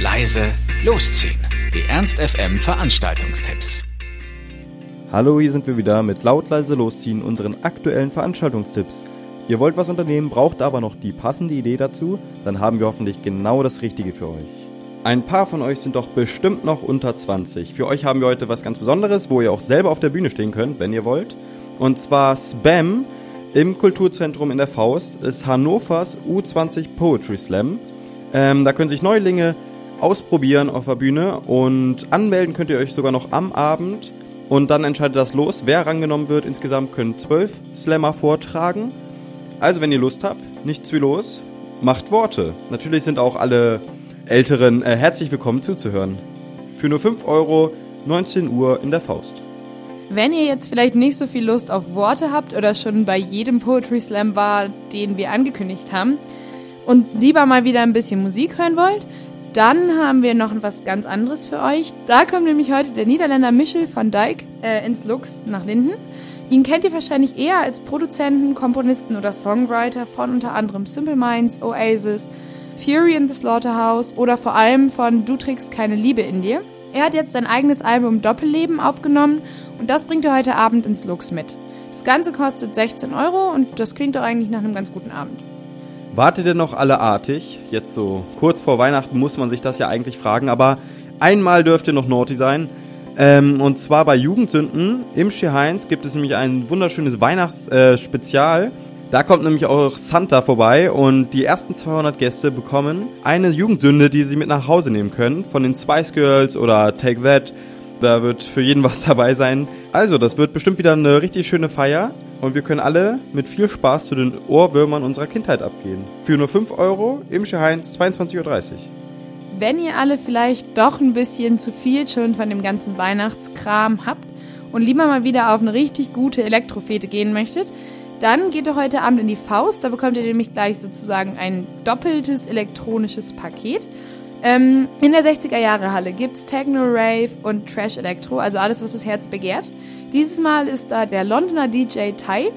leise, losziehen. Die Ernst FM Veranstaltungstipps. Hallo, hier sind wir wieder mit laut leise losziehen unseren aktuellen Veranstaltungstipps. Ihr wollt was unternehmen, braucht aber noch die passende Idee dazu, dann haben wir hoffentlich genau das Richtige für euch. Ein paar von euch sind doch bestimmt noch unter 20. Für euch haben wir heute was ganz Besonderes, wo ihr auch selber auf der Bühne stehen könnt, wenn ihr wollt. Und zwar Spam im Kulturzentrum in der Faust ist Hannovers U20 Poetry Slam. Ähm, da können sich Neulinge ausprobieren auf der Bühne und anmelden könnt ihr euch sogar noch am Abend und dann entscheidet das los, wer rangenommen wird. Insgesamt können zwölf Slammer vortragen. Also wenn ihr Lust habt, nichts wie los, macht Worte. Natürlich sind auch alle Älteren äh, herzlich willkommen zuzuhören. Für nur 5 Euro, 19 Uhr in der Faust. Wenn ihr jetzt vielleicht nicht so viel Lust auf Worte habt oder schon bei jedem Poetry Slam war, den wir angekündigt haben, und lieber mal wieder ein bisschen Musik hören wollt, dann haben wir noch was ganz anderes für euch. Da kommt nämlich heute der Niederländer Michel van Dijk äh, ins Lux nach Linden. Ihn kennt ihr wahrscheinlich eher als Produzenten, Komponisten oder Songwriter von unter anderem Simple Minds, Oasis, Fury in the Slaughterhouse oder vor allem von Du trägst keine Liebe in dir. Er hat jetzt sein eigenes Album Doppelleben aufgenommen und das bringt er heute Abend ins Lux mit. Das Ganze kostet 16 Euro und das klingt doch eigentlich nach einem ganz guten Abend. Wartet ihr noch alle artig? Jetzt so kurz vor Weihnachten muss man sich das ja eigentlich fragen, aber einmal dürft ihr noch naughty sein. Ähm, und zwar bei Jugendsünden im Heinz gibt es nämlich ein wunderschönes Weihnachtsspezial. Äh, da kommt nämlich auch Santa vorbei und die ersten 200 Gäste bekommen eine Jugendsünde, die sie mit nach Hause nehmen können. Von den Spice Girls oder Take That. Da wird für jeden was dabei sein. Also, das wird bestimmt wieder eine richtig schöne Feier. Und wir können alle mit viel Spaß zu den Ohrwürmern unserer Kindheit abgehen. Für nur 5 Euro im Heinz 22.30 Uhr. Wenn ihr alle vielleicht doch ein bisschen zu viel schon von dem ganzen Weihnachtskram habt und lieber mal wieder auf eine richtig gute Elektrofete gehen möchtet, dann geht doch heute Abend in die Faust. Da bekommt ihr nämlich gleich sozusagen ein doppeltes elektronisches Paket. Ähm, in der 60er Jahre Halle gibt's Techno, Rave und Trash Electro, also alles, was das Herz begehrt. Dieses Mal ist da der Londoner DJ Tai.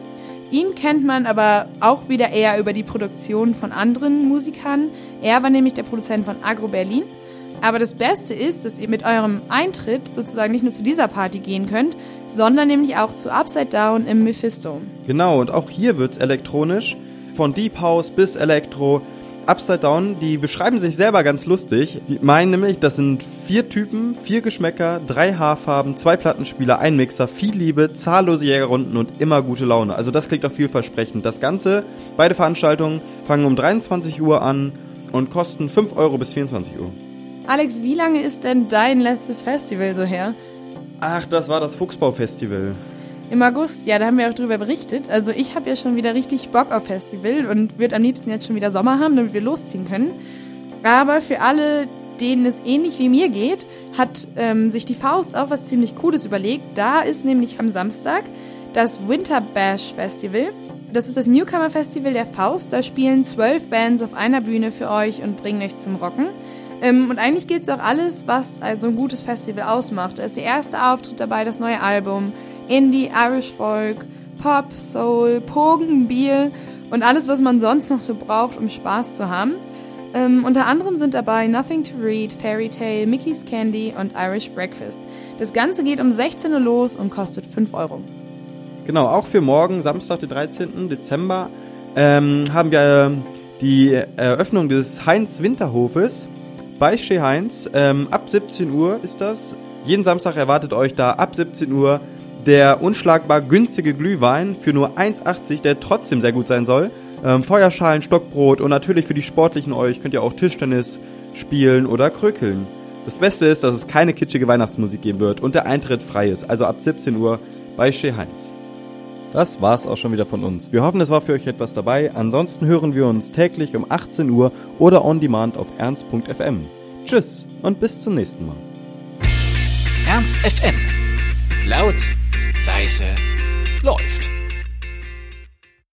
Ihn kennt man aber auch wieder eher über die Produktion von anderen Musikern. Er war nämlich der Produzent von Agro Berlin. Aber das Beste ist, dass ihr mit eurem Eintritt sozusagen nicht nur zu dieser Party gehen könnt, sondern nämlich auch zu Upside Down im Mephisto. Genau, und auch hier wird's elektronisch. Von Deep House bis Elektro. Upside Down, die beschreiben sich selber ganz lustig. Die meinen nämlich, das sind vier Typen, vier Geschmäcker, drei Haarfarben, zwei Plattenspieler, ein Mixer, viel Liebe, zahllose Jägerrunden und immer gute Laune. Also das klingt doch vielversprechend. Das Ganze, beide Veranstaltungen fangen um 23 Uhr an und kosten 5 Euro bis 24 Uhr. Alex, wie lange ist denn dein letztes Festival so her? Ach, das war das Fuchsbau-Festival. Im August, ja, da haben wir auch drüber berichtet. Also ich habe ja schon wieder richtig Bock auf Festival und würde am liebsten jetzt schon wieder Sommer haben, damit wir losziehen können. Aber für alle, denen es ähnlich wie mir geht, hat ähm, sich die Faust auch was ziemlich Cooles überlegt. Da ist nämlich am Samstag das Winter Bash Festival. Das ist das Newcomer Festival der Faust. Da spielen zwölf Bands auf einer Bühne für euch und bringen euch zum Rocken. Ähm, und eigentlich gibt es auch alles, was also ein gutes Festival ausmacht. Da ist der erste Auftritt dabei, das neue Album. Indie, Irish Folk, Pop, Soul, Pogen, Bier und alles, was man sonst noch so braucht, um Spaß zu haben. Ähm, unter anderem sind dabei Nothing to Read, Fairy Tale, Mickey's Candy und Irish Breakfast. Das Ganze geht um 16 Uhr los und kostet 5 Euro. Genau, auch für morgen, Samstag, den 13. Dezember, ähm, haben wir die Eröffnung des Heinz Winterhofes bei Che Heinz. Ähm, ab 17 Uhr ist das. Jeden Samstag erwartet euch da ab 17 Uhr der unschlagbar günstige Glühwein für nur 1,80, der trotzdem sehr gut sein soll. Ähm, Feuerschalen, Stockbrot und natürlich für die Sportlichen euch könnt ihr auch Tischtennis spielen oder krökeln. Das Beste ist, dass es keine kitschige Weihnachtsmusik geben wird und der Eintritt frei ist, also ab 17 Uhr bei Chez Heinz. Das war's auch schon wieder von uns. Wir hoffen, es war für euch etwas dabei. Ansonsten hören wir uns täglich um 18 Uhr oder on demand auf ernst.fm. Tschüss und bis zum nächsten Mal. Ernst FM. Laut leise läuft.